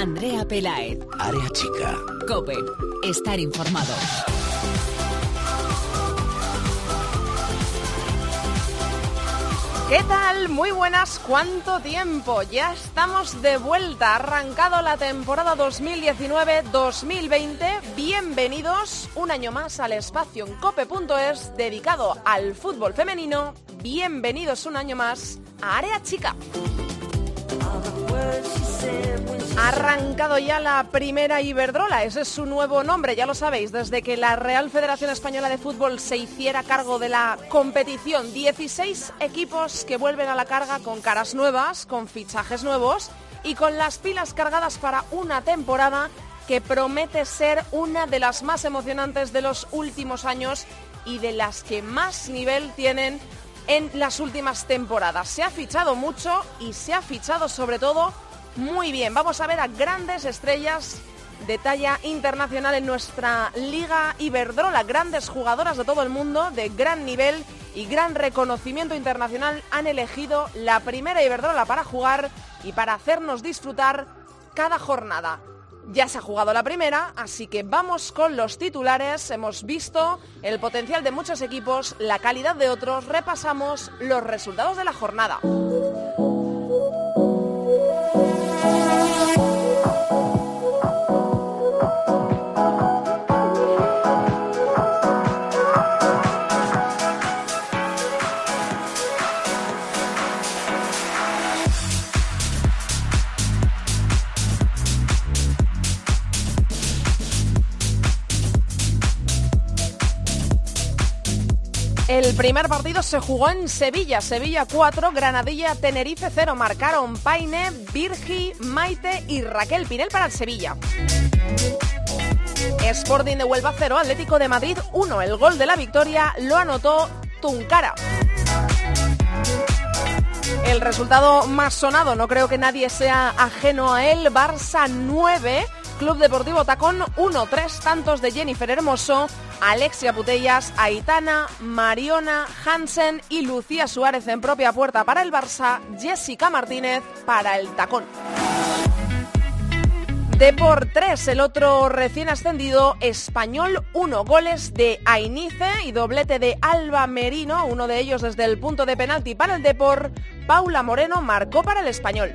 Andrea Pelaez. Área chica. Cope. Estar informado. ¿Qué tal? Muy buenas, ¿cuánto tiempo? Ya estamos de vuelta, arrancado la temporada 2019-2020. Bienvenidos un año más al espacio en cope.es dedicado al fútbol femenino. Bienvenidos un año más a Área Chica. Ha arrancado ya la primera Iberdrola, ese es su nuevo nombre, ya lo sabéis, desde que la Real Federación Española de Fútbol se hiciera cargo de la competición. 16 equipos que vuelven a la carga con caras nuevas, con fichajes nuevos y con las pilas cargadas para una temporada que promete ser una de las más emocionantes de los últimos años y de las que más nivel tienen en las últimas temporadas. Se ha fichado mucho y se ha fichado sobre todo muy bien. Vamos a ver a grandes estrellas de talla internacional en nuestra Liga Iberdrola. Grandes jugadoras de todo el mundo, de gran nivel y gran reconocimiento internacional, han elegido la primera Iberdrola para jugar y para hacernos disfrutar cada jornada. Ya se ha jugado la primera, así que vamos con los titulares. Hemos visto el potencial de muchos equipos, la calidad de otros, repasamos los resultados de la jornada. Primer partido se jugó en Sevilla, Sevilla 4, Granadilla, Tenerife 0. Marcaron Paine, Virgi, Maite y Raquel Pinel para el Sevilla. Sporting de Huelva 0, Atlético de Madrid 1. El gol de la victoria lo anotó Tuncara. El resultado más sonado, no creo que nadie sea ajeno a él, Barça 9, Club Deportivo Tacón 1, tres tantos de Jennifer Hermoso, Alexia Putellas, Aitana, Mariona, Hansen y Lucía Suárez en propia puerta para el Barça, Jessica Martínez para el Tacón. Depor 3, el otro recién ascendido, Español 1, goles de Ainice y doblete de Alba Merino, uno de ellos desde el punto de penalti para el Depor, Paula Moreno marcó para el Español.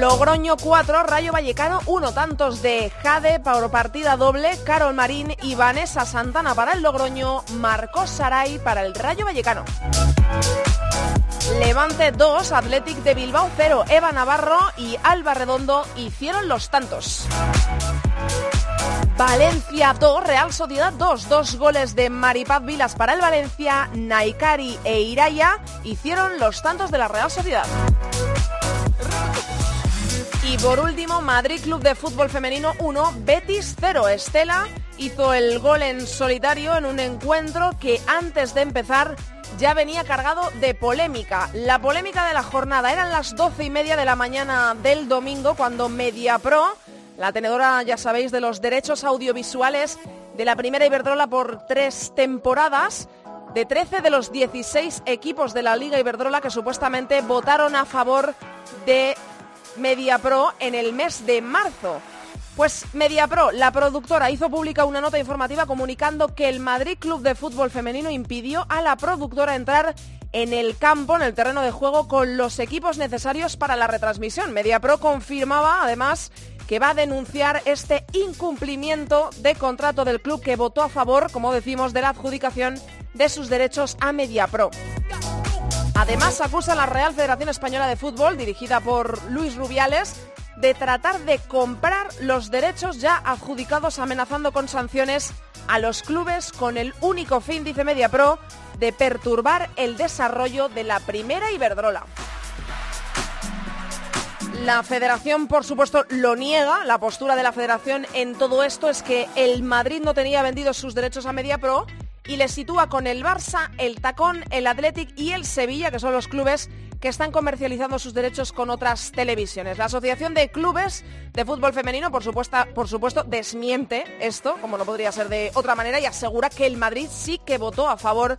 Logroño 4, Rayo Vallecano 1, tantos de Jade por partida doble, Carol Marín y Vanessa Santana para el Logroño, Marcos Saray para el Rayo Vallecano. Levante 2, Athletic de Bilbao 0, Eva Navarro y Alba Redondo hicieron los tantos. Valencia 2, Real Sociedad 2, dos goles de Maripaz Vilas para el Valencia, Naikari e Iraya hicieron los tantos de la Real Sociedad. Y por último, Madrid Club de Fútbol Femenino 1, Betis 0. Estela hizo el gol en solitario en un encuentro que antes de empezar ya venía cargado de polémica. La polémica de la jornada eran las doce y media de la mañana del domingo cuando MediaPro, la tenedora, ya sabéis, de los derechos audiovisuales de la primera Iberdrola por tres temporadas, de 13 de los 16 equipos de la Liga Iberdrola que supuestamente votaron a favor de MediaPro en el mes de marzo. Pues MediaPro, la productora, hizo pública una nota informativa comunicando que el Madrid Club de Fútbol Femenino impidió a la productora entrar en el campo, en el terreno de juego, con los equipos necesarios para la retransmisión. MediaPro confirmaba, además, que va a denunciar este incumplimiento de contrato del club que votó a favor, como decimos, de la adjudicación de sus derechos a MediaPro. Además, acusa a la Real Federación Española de Fútbol, dirigida por Luis Rubiales, de tratar de comprar los derechos ya adjudicados amenazando con sanciones a los clubes con el único fin, dice MediaPro, de perturbar el desarrollo de la primera Iberdrola. La federación, por supuesto, lo niega. La postura de la federación en todo esto es que el Madrid no tenía vendidos sus derechos a MediaPro y le sitúa con el Barça, el Tacón, el Athletic y el Sevilla, que son los clubes que están comercializando sus derechos con otras televisiones. La Asociación de Clubes de Fútbol Femenino, por supuesto, por supuesto, desmiente esto, como no podría ser de otra manera, y asegura que el Madrid sí que votó a favor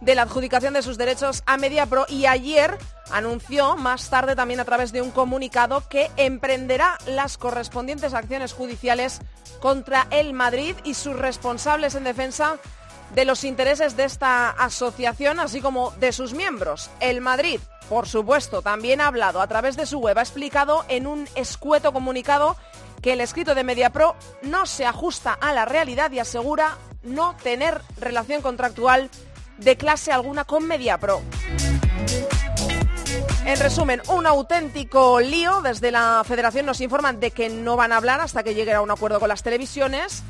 de la adjudicación de sus derechos a MediaPro y ayer anunció más tarde también a través de un comunicado que emprenderá las correspondientes acciones judiciales contra el Madrid y sus responsables en defensa de los intereses de esta asociación, así como de sus miembros. El Madrid, por supuesto, también ha hablado a través de su web, ha explicado en un escueto comunicado que el escrito de MediaPro no se ajusta a la realidad y asegura no tener relación contractual de clase alguna con MediaPro. En resumen, un auténtico lío. Desde la federación nos informan de que no van a hablar hasta que lleguen a un acuerdo con las televisiones.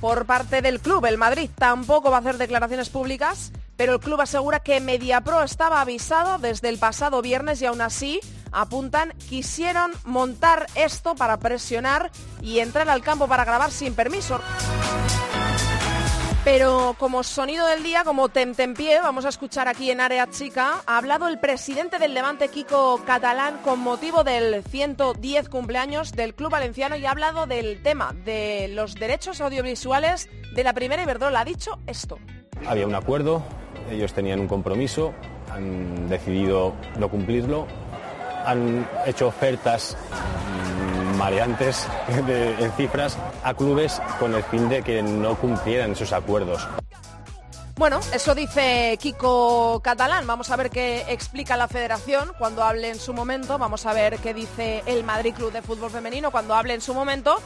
Por parte del club, el Madrid tampoco va a hacer declaraciones públicas, pero el club asegura que MediaPro estaba avisado desde el pasado viernes y aún así apuntan quisieron montar esto para presionar y entrar al campo para grabar sin permiso. Pero como sonido del día, como tentempié, vamos a escuchar aquí en Área Chica, ha hablado el presidente del Levante, Kiko Catalán, con motivo del 110 cumpleaños del Club Valenciano y ha hablado del tema de los derechos audiovisuales de la primera Iberdrola. Ha dicho esto. Había un acuerdo, ellos tenían un compromiso, han decidido no cumplirlo, han hecho ofertas mareantes en cifras a clubes con el fin de que no cumplieran esos acuerdos. Bueno, eso dice Kiko Catalán. Vamos a ver qué explica la federación cuando hable en su momento. Vamos a ver qué dice el Madrid Club de Fútbol Femenino cuando hable en su momento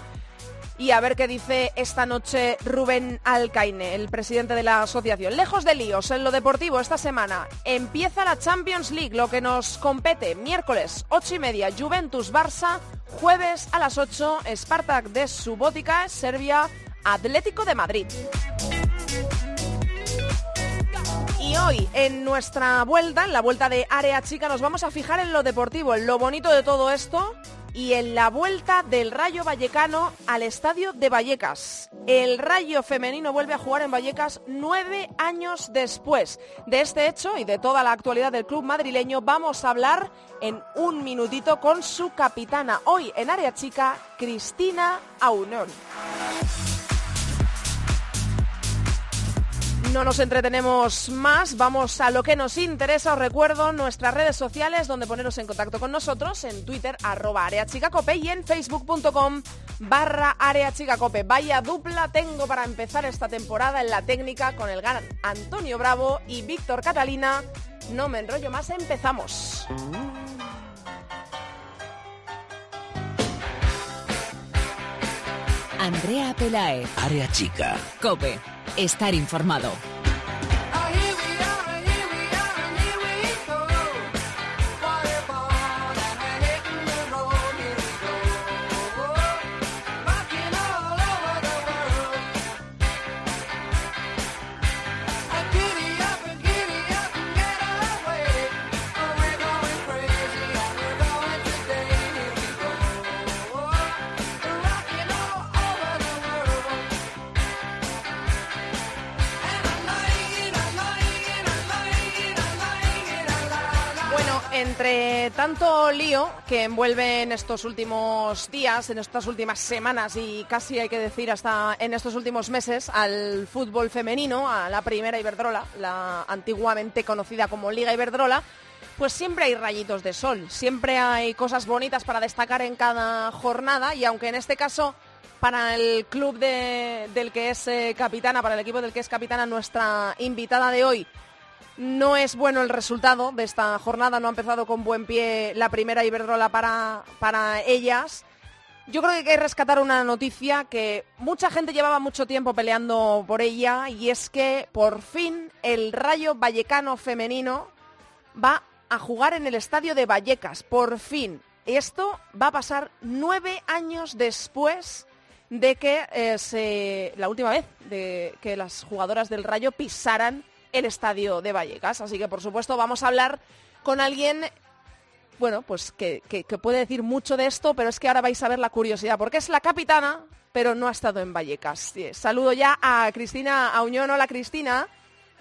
y a ver qué dice esta noche Rubén Alcaine, el presidente de la asociación. Lejos de líos en lo deportivo esta semana. Empieza la Champions League, lo que nos compete. Miércoles, 8 y media, Juventus Barça. Jueves a las 8, Spartak de Subotica, Serbia, Atlético de Madrid. Y hoy, en nuestra vuelta, en la vuelta de Área Chica, nos vamos a fijar en lo deportivo, en lo bonito de todo esto y en la vuelta del Rayo Vallecano al estadio de Vallecas. El Rayo femenino vuelve a jugar en Vallecas nueve años después. De este hecho y de toda la actualidad del club madrileño vamos a hablar en un minutito con su capitana. Hoy en área chica, Cristina Aunón. No nos entretenemos más, vamos a lo que nos interesa. Os recuerdo nuestras redes sociales donde poneros en contacto con nosotros, en Twitter arroba areachicacope y en facebook.com barra areachicacope. Vaya dupla tengo para empezar esta temporada en la técnica con el gran Antonio Bravo y Víctor Catalina. No me enrollo más, empezamos. Andrea Pelae. Área chica. Cope. Estar informado. Tanto lío que envuelve en estos últimos días, en estas últimas semanas y casi hay que decir hasta en estos últimos meses al fútbol femenino, a la primera Iberdrola, la antiguamente conocida como Liga Iberdrola, pues siempre hay rayitos de sol, siempre hay cosas bonitas para destacar en cada jornada y aunque en este caso para el club del que es eh, capitana, para el equipo del que es capitana nuestra invitada de hoy, no es bueno el resultado de esta jornada, no ha empezado con buen pie la primera Iberdrola para, para ellas. Yo creo que hay que rescatar una noticia que mucha gente llevaba mucho tiempo peleando por ella y es que por fin el Rayo Vallecano femenino va a jugar en el estadio de Vallecas. Por fin. Esto va a pasar nueve años después de que eh, la última vez que las jugadoras del Rayo pisaran el estadio de Vallecas. Así que, por supuesto, vamos a hablar con alguien, bueno, pues que, puede decir mucho de esto, pero es que ahora vais a ver la curiosidad, porque es la capitana, pero no ha estado en Vallecas. Saludo ya a Cristina Auñón. Hola, Cristina.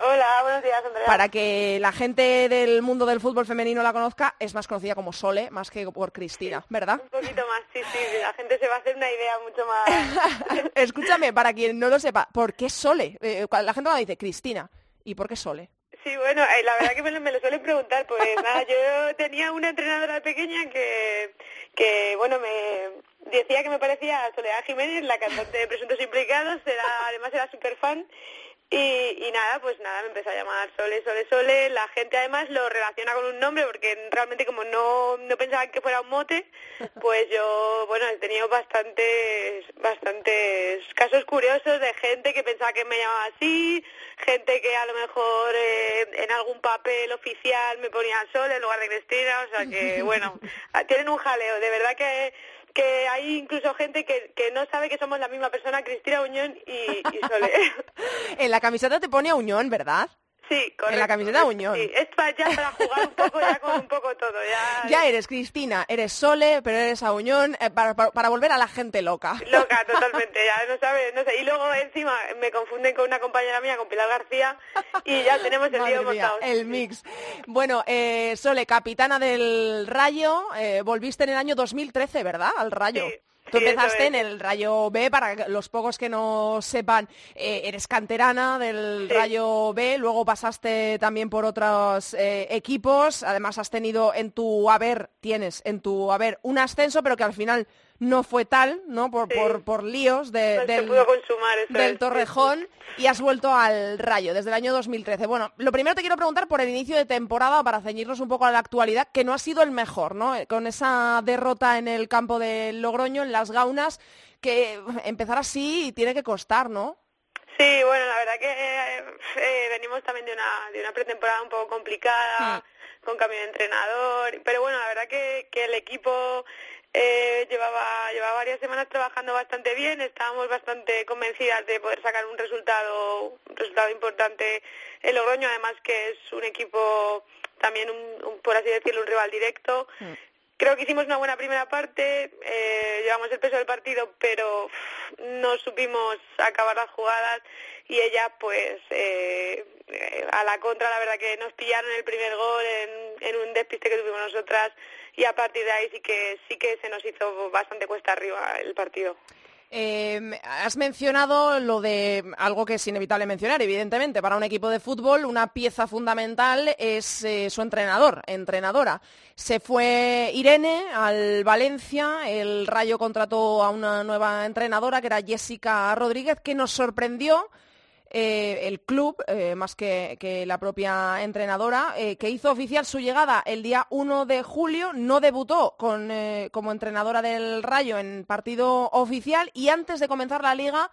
Hola, buenos días, Andrea. Para que la gente del mundo del fútbol femenino la conozca, es más conocida como Sole, más que por Cristina, ¿verdad? Un poquito más, sí, sí, la gente se va a hacer una idea mucho más... Escúchame, para quien no lo sepa, ¿por qué Sole? Eh, la gente cuando dice Cristina, ¿Y por qué Sole? sí, bueno, eh, la verdad que me, lo suelen preguntar, pues nada, yo tenía una entrenadora pequeña que, que bueno, me decía que me parecía Soledad Jiménez, la cantante de Presuntos Implicados, era, además era súper fan, y, y, nada, pues nada, me empezó a llamar Sole, Sole, Sole. La gente además lo relaciona con un nombre porque realmente como no, no pensaban que fuera un mote, pues yo, bueno, he tenido bastantes, bastantes casos curiosos de gente que pensaba que me llamaba así, gente que a lo mejor eh, en algún papel oficial me ponía Sole en lugar de Cristina, o sea que, bueno, tienen un jaleo. De verdad que que hay incluso gente que, que no sabe que somos la misma persona, Cristina Uñón y, y Sole. en la camiseta te pone a Uñón, ¿verdad? Sí, correcto. En la camiseta Uñón. Sí, esto ya para jugar un poco ya con un poco todo. Ya, ya eres Cristina, eres Sole, pero eres a Uñón, eh, para, para, volver a la gente loca. Loca, totalmente, ya no sabes, no sé. Y luego encima me confunden con una compañera mía, con Pilar García, y ya tenemos el lío montado. El mix. Bueno, eh, Sole, capitana del Rayo, eh, volviste en el año 2013, ¿verdad? Al Rayo. Sí. Tú empezaste en el Rayo B, para los pocos que no sepan, eh, eres canterana del Rayo B, luego pasaste también por otros eh, equipos, además has tenido en tu haber, tienes en tu haber un ascenso, pero que al final no fue tal, ¿no? Por, por, por líos de, del, del Torrejón y has vuelto al Rayo desde el año 2013. Bueno, lo primero te quiero preguntar por el inicio de temporada para ceñirnos un poco a la actualidad, que no ha sido el mejor, ¿no? Con esa derrota en el campo de Logroño, en las Gaunas, que empezar así tiene que costar, ¿no? Sí, bueno, la verdad que eh, eh, venimos también de una, de una pretemporada un poco complicada, hmm. con cambio de entrenador, pero bueno, la verdad que, que el equipo eh, llevaba, llevaba varias semanas trabajando bastante bien, estábamos bastante convencidas de poder sacar un resultado, un resultado importante en Logroño, además que es un equipo también, un, por así decirlo, un rival directo. Mm. Creo que hicimos una buena primera parte, eh, llevamos el peso del partido, pero no supimos acabar las jugadas y ella, pues, eh, a la contra, la verdad que nos pillaron el primer gol en, en un despiste que tuvimos nosotras y a partir de ahí sí que sí que se nos hizo bastante cuesta arriba el partido. Em, has mencionado lo de algo que es inevitable mencionar, evidentemente, para un equipo de fútbol una pieza fundamental es eh, su entrenador, entrenadora. Se fue Irene al Valencia, el Rayo contrató a una nueva entrenadora que era Jessica Rodríguez, que nos sorprendió eh, el club, eh, más que, la propia entrenadora, eh, que hizo oficial su llegada el día 1 de julio, no debutó como entrenadora del Rayo en partido oficial y antes de comenzar la liga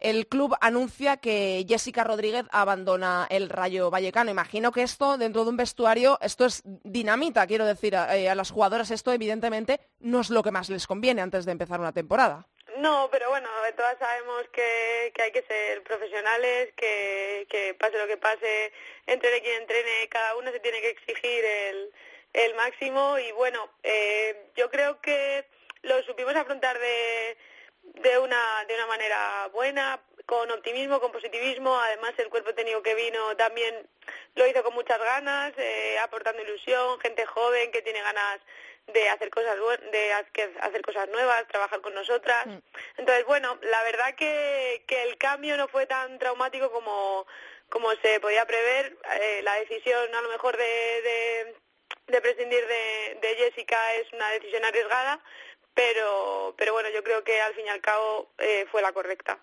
el club anuncia que Jessica Rodríguez abandona el Rayo Vallecano. Imagino que esto, dentro de un vestuario, esto es dinamita, quiero decir, a, a las jugadoras esto evidentemente no es lo que más les conviene antes de empezar una temporada. No, pero bueno, todas sabemos que, que hay que ser profesionales, que, que pase lo que pase, entrene quien entrene, cada uno se tiene que exigir el, el máximo. Y bueno, eh, yo creo que lo supimos afrontar de, de, una, de una manera buena, con optimismo, con positivismo, además el cuerpo técnico que vino también lo hizo con muchas ganas, eh, aportando ilusión, gente joven que tiene ganas de hacer cosas de hacer cosas nuevas, trabajar con nosotras. Mm. Entonces, bueno, la verdad que, que el cambio no fue tan traumático como, como se podía prever. Eh, la decisión a lo mejor de, de, de prescindir de, de, Jessica es una decisión arriesgada, pero, pero bueno, yo creo que al fin y al cabo eh, fue la correcta.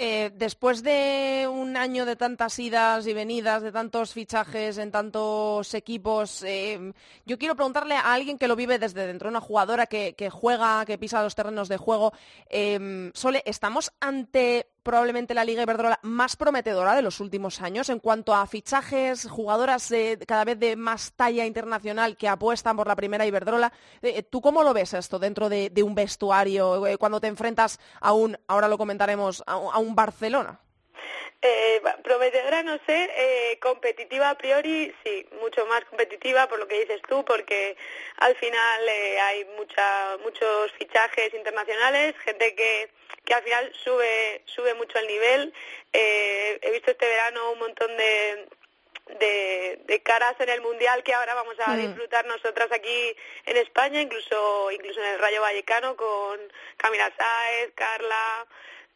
Eh, después de un año de tantas idas y venidas, de tantos fichajes en tantos equipos, eh, yo quiero preguntarle a alguien que lo vive desde dentro, una jugadora que, juega, que pisa los terrenos de juego. Eh, Sole, ¿estamos ante probablemente la Liga Iberdrola más prometedora de los últimos años en cuanto a fichajes, jugadoras cada vez de más talla internacional que apuestan por la primera Iberdrola. Eh, ¿Tú cómo lo ves esto dentro de, un vestuario eh, cuando te enfrentas a un, ahora lo comentaremos, a, un Barcelona? Eh, prometedora, no sé, eh, competitiva a priori, sí, mucho más competitiva por lo que dices tú, porque al final hay mucha, muchos fichajes internacionales, gente que que al final sube, sube mucho el nivel. Eh, he visto este verano un montón de, de, caras en el mundial que ahora vamos a mm. disfrutar nosotras aquí en España, incluso incluso en el Rayo Vallecano con Camila Sáez, Carla,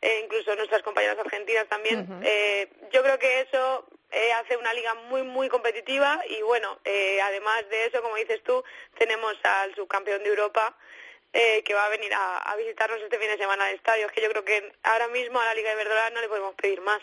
e incluso nuestras compañeras argentinas también. Eh, yo creo que eso eh, hace una liga muy, muy competitiva y bueno, eh, además de eso, como dices tú, tenemos al subcampeón de Europa eh, que va a venir a, visitarnos este fin de semana al estadio. Es que yo creo que ahora mismo a la Liga de Iberdrola no le podemos pedir más.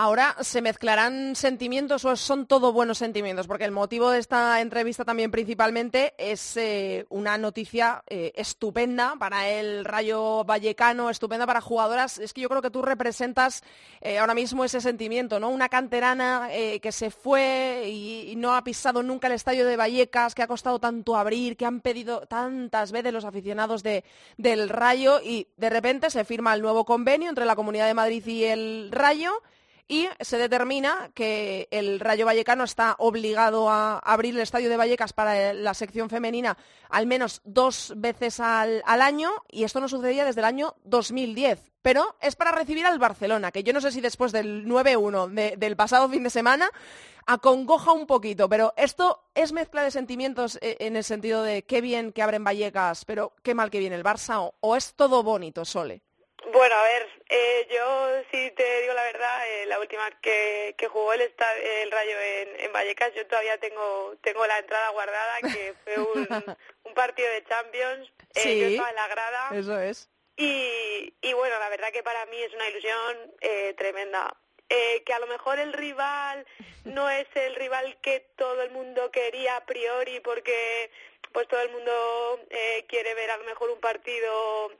Ahora se mezclarán sentimientos o son todo buenos sentimientos, porque el motivo de esta entrevista también principalmente es eh, una noticia eh, estupenda para el Rayo Vallecano, estupenda para jugadoras. Es que yo creo que tú representas eh, ahora mismo ese sentimiento, ¿no? Una canterana que se fue y, no ha pisado nunca el estadio de Vallecas, que ha costado tanto abrir, que han pedido tantas veces los aficionados del Rayo y de repente se firma el nuevo convenio entre la Comunidad de Madrid y el Rayo y se determina que el Rayo Vallecano está obligado a abrir el estadio de Vallecas para la sección femenina al menos dos veces al, año y esto no sucedía desde el año 2010. Pero es para recibir al Barcelona, que yo no sé si después del 9-1 del pasado fin de semana acongoja un poquito, pero esto es mezcla de sentimientos eh, en el sentido de qué bien que abren Vallecas, pero qué mal que viene el Barça, o es todo bonito, Sole. Bueno, a ver, eh, yo sí te digo la verdad, eh, la última que, que jugó el, el Rayo en, en, Vallecas, yo todavía tengo tengo la entrada guardada, que fue un, un partido de Champions, eh, sí, yo estaba en la grada. Eso es. Y, y bueno, la verdad que para mí es una ilusión eh, tremenda. Eh, que a lo mejor el rival no es el rival que todo el mundo quería a priori porque pues todo el mundo eh, quiere ver a lo mejor un partido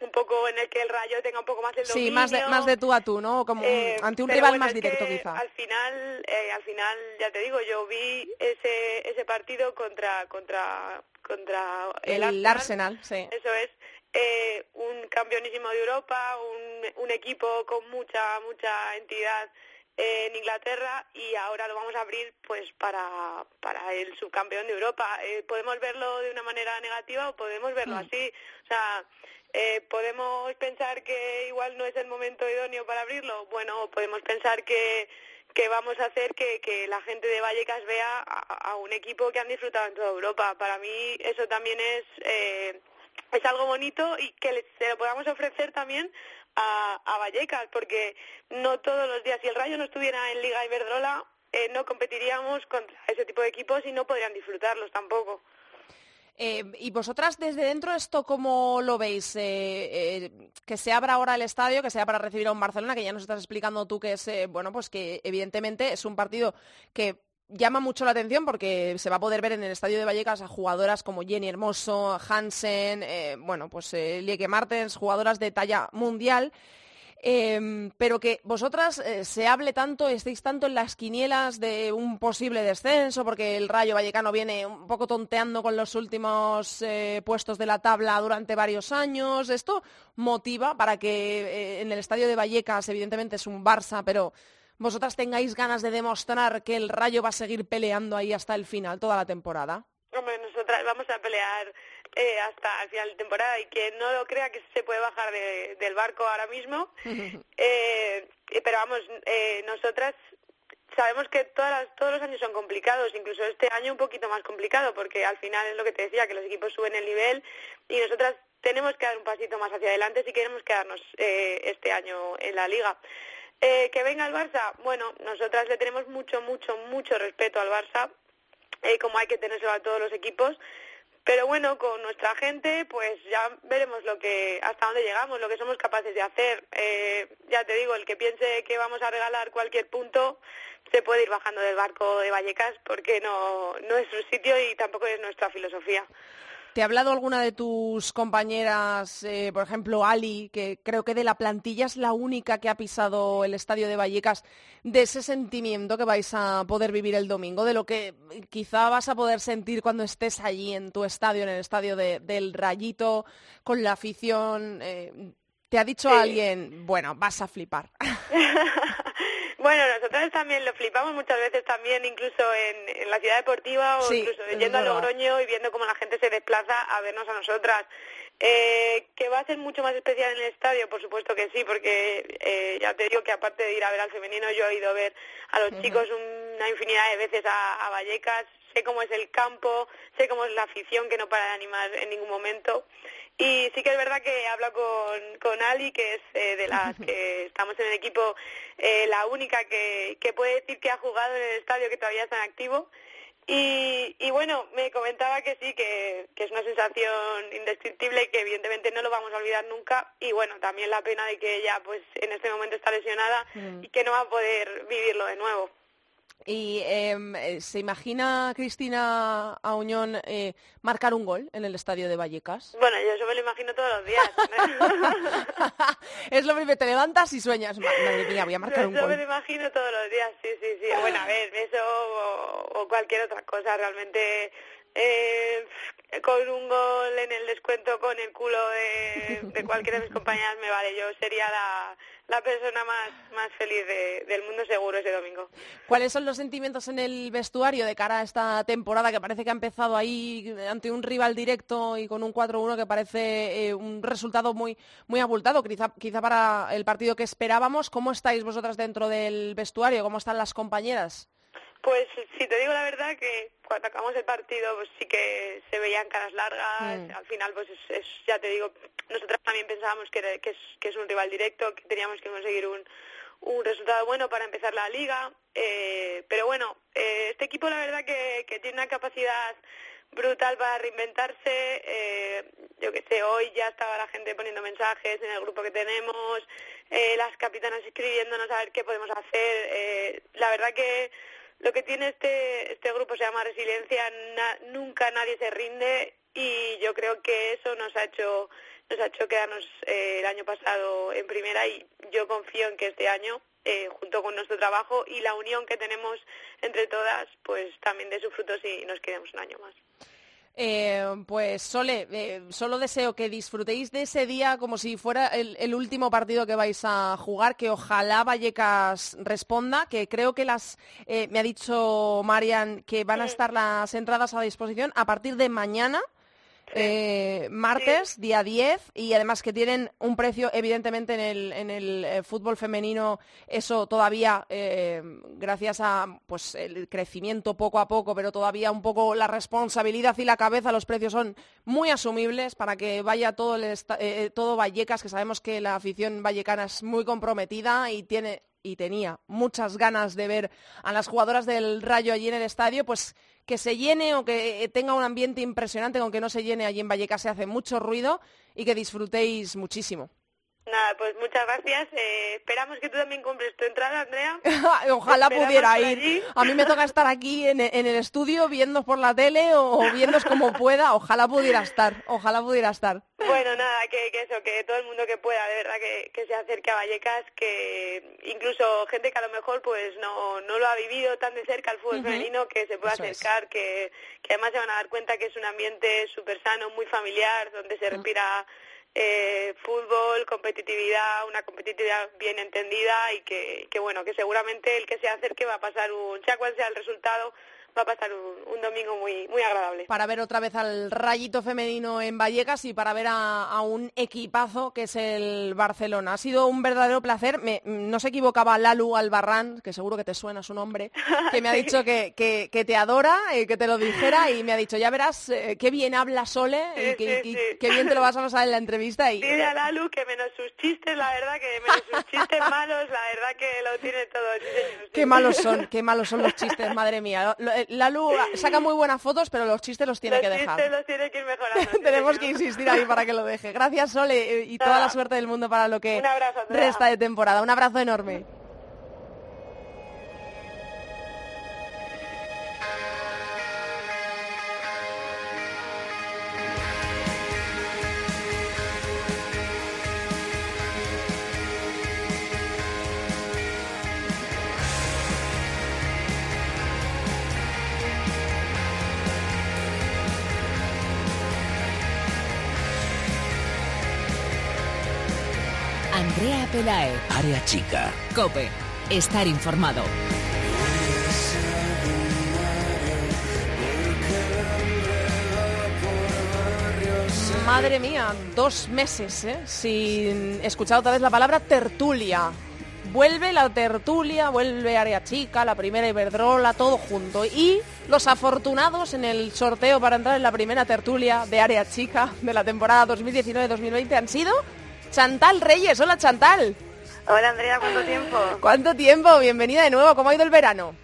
un poco en el que el Rayo tenga un poco más el dominio. Sí, más de, más de tú a tú, ¿no? Como eh, ante un rival más directo, quizá. Al final, eh, al final, ya te digo, yo vi ese ese partido contra contra contra el, Arsenal, sí. Eso es. Eh, un campeonísimo de Europa, un, un equipo con mucha mucha entidad en Inglaterra y ahora lo vamos a abrir pues para, para el subcampeón de Europa. Eh, podemos verlo de una manera negativa o podemos verlo mm. así. O sea, eh, podemos pensar que igual no es el momento idóneo para abrirlo. Bueno, podemos pensar que, que vamos a hacer que, la gente de Vallecas vea a, un equipo que han disfrutado en toda Europa. Para mí eso también es... Eh, es algo bonito y que se lo podamos ofrecer también a, a Vallecas, porque no todos los días, si el Rayo no estuviera en Liga Iberdrola, eh, no competiríamos contra ese tipo de equipos y no podrían disfrutarlos tampoco. Eh, y vosotras desde dentro esto cómo lo veis, eh, eh, que se abra ahora el estadio, que sea para recibir a un Barcelona, que ya nos estás explicando tú que es, bueno, pues que evidentemente es un partido que llama mucho la atención porque se va a poder ver en el estadio de Vallecas a jugadoras como Jenny Hermoso, Hansen, eh, bueno, pues eh, Lieke Martens, jugadoras de talla mundial. Em, pero que vosotras eh, se hable tanto, estéis tanto en las quinielas de un posible descenso, porque el Rayo Vallecano viene un poco tonteando con los últimos puestos de la tabla durante varios años. Esto motiva para que en el estadio de Vallecas, evidentemente es un Barça, pero vosotras tengáis ganas de demostrar que el Rayo va a seguir peleando ahí hasta el final, toda la temporada? Hombre, nosotras vamos a pelear eh, hasta el final de temporada y que no lo crea que se puede bajar del barco ahora mismo. eh, pero vamos, eh, nosotras sabemos que todas todos los años son complicados, incluso este año un poquito más complicado, porque al final es lo que te decía, que los equipos suben el nivel y nosotras tenemos que dar un pasito más hacia adelante si queremos quedarnos eh, este año en la liga. Eh, que venga el Barça, bueno, nosotras le tenemos mucho, mucho, mucho respeto al Barça, eh, como hay que tenerlo a todos los equipos. Pero bueno, con nuestra gente, pues ya veremos lo que, hasta dónde llegamos, lo que somos capaces de hacer. Eh, ya te digo, el que piense que vamos a regalar cualquier punto, se puede ir bajando del barco de Vallecas, porque no, no es su sitio y tampoco es nuestra filosofía. ¿Te ha hablado alguna de tus compañeras, eh, por ejemplo, Ali, que creo que de la plantilla es la única que ha pisado el estadio de Vallecas, de ese sentimiento que vais a poder vivir el domingo, de lo que quizá vas a poder sentir cuando estés allí en tu estadio, en el estadio del Rayito, con la afición? Eh, ¿Te ha dicho alguien, bueno, vas a flipar? Bueno, nosotros también lo flipamos muchas veces también, incluso en, la ciudad deportiva o incluso yendo a Logroño y viendo cómo la gente se desplaza a vernos a nosotras. Eh, que va a ser mucho más especial en el estadio, por supuesto que sí, porque eh, ya te digo que aparte de ir a ver al femenino, yo he ido a ver a los chicos una infinidad de veces a, Vallecas, sé cómo es el campo, sé cómo es la afición que no para de animar en ningún momento. Y sí que es verdad que hablo con, con Ali, que es eh, de las que estamos en el equipo, eh, la única que, que puede decir que ha jugado en el estadio, que todavía está en activo. Y, y bueno, me comentaba que sí, que, que es una sensación indescriptible que evidentemente no lo vamos a olvidar nunca. Y bueno, también la pena de que ella pues en este momento está lesionada mm. y que no va a poder vivirlo de nuevo. ¿Y em, eh, se imagina Cristina Auñón eh, marcar un gol en el estadio de Vallecas? Bueno, yo eso me lo imagino todos los días. es lo primero, te levantas y sueñas, madre mía, voy a marcar un gol. Yo me lo imagino todos los días, sí, sí, sí. Bueno, a ver, eso o cualquier otra cosa, realmente eh, con un gol en el descuento con el culo de, cualquiera de mis compañeras me vale. Yo sería la, persona más, más feliz del mundo seguro ese domingo. ¿Cuáles son los sentimientos en el vestuario de cara a esta temporada que parece que ha empezado ahí ante un rival directo y con un 4-1 que parece eh, un resultado muy, muy abultado, quizá, quizá para el partido que esperábamos? ¿Cómo estáis vosotras dentro del vestuario? ¿Cómo están las compañeras? Pues si te digo la verdad que cuando acabamos el partido pues sí que se veían caras largas, mm. al final pues es, ya te digo, nosotros también pensábamos que, que, es, que es un rival directo, que teníamos que conseguir un, un resultado bueno para empezar la liga, eh, pero bueno, eh, este equipo la verdad que, que tiene una capacidad brutal para reinventarse. Eh, yo que sé, hoy ya estaba la gente poniendo mensajes en el grupo que tenemos, eh, las capitanas escribiéndonos a ver qué podemos hacer. Eh, la verdad que lo que tiene este, este grupo se llama resiliencia, nunca nadie se rinde y yo creo que eso nos ha hecho nos ha hecho quedarnos eh, el año pasado en primera y yo confío en que este año eh, junto con nuestro trabajo y la unión que tenemos entre todas pues también dé sus frutos y nos quedemos un año más. Eh, pues Sole, eh, solo deseo que disfrutéis de ese día como si fuera el, último partido que vais a jugar, que ojalá Vallecas responda, que creo que las, eh, me ha dicho Marian, que van a estar las entradas a disposición a partir de mañana eh, martes, día 10, y además que tienen un precio, evidentemente, en el, en el eh, fútbol femenino, eso todavía, eh, gracias a pues el crecimiento poco a poco, pero todavía un poco la responsabilidad y la cabeza, los precios son muy asumibles para que vaya todo, el todo Vallecas, que sabemos que la afición vallecana es muy comprometida y tiene y tenía muchas ganas de ver a las jugadoras del Rayo allí en el estadio, pues que se llene o que eh, tenga un ambiente impresionante, aunque no se llene allí en Vallecas se hace mucho ruido y que disfrutéis muchísimo. Nada, pues muchas gracias. Eh, esperamos que tú también compres tu entrada, Andrea. Ojalá pudiera ir. A mí me toca estar aquí en, el estudio viendo por la tele o, viendo como pueda. Ojalá pudiera estar. Ojalá pudiera estar. Bueno, nada, que, eso, que todo el mundo que pueda, de verdad, que, se acerque a Vallecas, que incluso gente que a lo mejor pues no, no lo ha vivido tan de cerca al fútbol femenino, que se pueda acercar, que, que además se van a dar cuenta que es un ambiente súper sano, muy familiar, donde se respira eh, fútbol, competitividad, una competitividad bien entendida y que, que, bueno, que seguramente el que se acerque va a pasar un, sea cual sea el resultado, va a pasar un, domingo muy, muy agradable. Para ver otra vez al rayito femenino en Vallecas y para ver a, un equipazo que es el Barcelona. Ha sido un verdadero placer. no se equivocaba Lalu Albarrán, que seguro que te suena su nombre, que me ha dicho que, que, te adora, y eh, que te lo dijera y me ha dicho, ya verás eh, qué bien habla Sole y qué bien te lo vas a pasar en la entrevista. Y, Dile a Lalu que menos sus chistes, la verdad, que menos sus chistes malos, la verdad que lo tiene todo. qué malos son, qué malos son los chistes, madre mía. Lalu saca muy buenas fotos, pero los chistes los tiene que dejar. Los chistes los tiene que ir mejorando. Tenemos que insistir ahí para que lo deje. Gracias, Sole, y toda la suerte del mundo para lo que resta de temporada. Un abrazo enorme. Andrea Pelae. Área chica. Cope. Estar informado. Madre mía, dos meses ¿eh? sin escuchar otra vez la palabra tertulia. Vuelve la tertulia, vuelve Área Chica, la primera Iberdrola, todo junto. Y los afortunados en el sorteo para entrar en la primera tertulia de Área Chica de la temporada 2019-2020 han sido Chantal Reyes. Hola Chantal. Hola Andrea, ¿cuánto tiempo? ¿Cuánto tiempo? Bienvenida de nuevo. ¿Cómo ha ido el verano?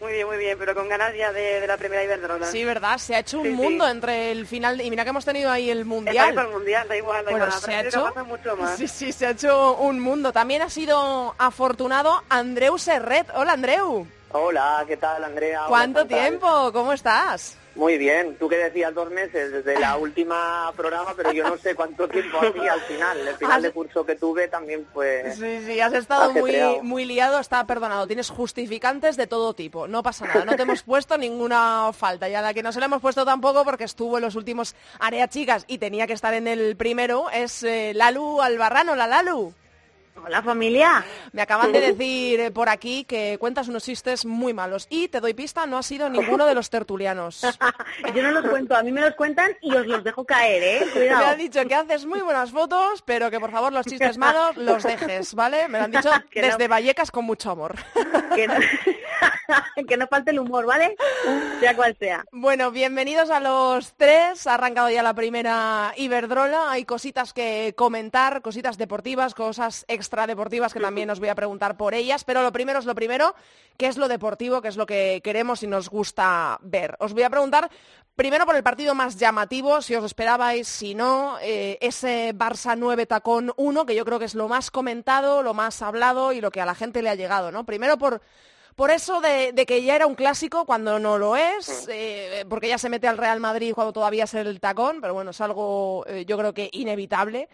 Muy bien, muy bien, pero con ganas ya de, la primera Iberdrola. Sí, ¿verdad? Se ha hecho un mundo entre el final y mira que hemos tenido ahí el mundial. el mundial, da igual, da igual. Se ha hecho mucho más. Sí, sí, se ha hecho un mundo. También ha sido afortunado Andreu Serret. Hola, Andreu. Hola, ¿qué tal, Andrea? ¿Cuánto tiempo? ¿Cómo estás? Muy bien, tú que decías dos meses desde la última programa, pero yo no sé cuánto tiempo hacía al final. El final de curso que tuve también fue. Sí, sí, has estado muy, muy liado, está perdonado. Tienes justificantes de todo tipo, no pasa nada, no te hemos puesto ninguna falta. Y a la que no se le hemos puesto tampoco porque estuvo en los últimos áreas chicas y tenía que estar en el primero es eh, Lalu Albarrano, la Lalu. Hola familia. Me acaban de decir eh, por aquí que cuentas unos chistes muy malos y te doy pista, no ha sido ninguno de los tertulianos. Yo no los cuento, a mí me los cuentan y os los dejo caer, ¿eh? Cuidado. Me han dicho que haces muy buenas fotos, pero que por favor los chistes malos los dejes, ¿vale? Me lo han dicho desde Vallecas con mucho amor. Que no... que no falte el humor, ¿vale? Sea cual sea. Bueno, bienvenidos a los tres. Ha arrancado ya la primera Iberdrola. Hay cositas que comentar, cositas deportivas, cosas extradeportivas que también os voy a preguntar por ellas. Pero lo primero es lo primero, ¿qué es lo deportivo? ¿Qué es lo que queremos y nos gusta ver? Os voy a preguntar Primero por el partido más llamativo, si os esperabais, si no, eh, ese Barça 9 tacón 1, que yo creo que es lo más comentado, lo más hablado y lo que a la gente le ha llegado, ¿no? Primero por por eso de, que ya era un clásico cuando no lo es, eh, porque ya se mete al Real Madrid cuando todavía es el tacón, pero bueno, es algo eh, yo creo que inevitable.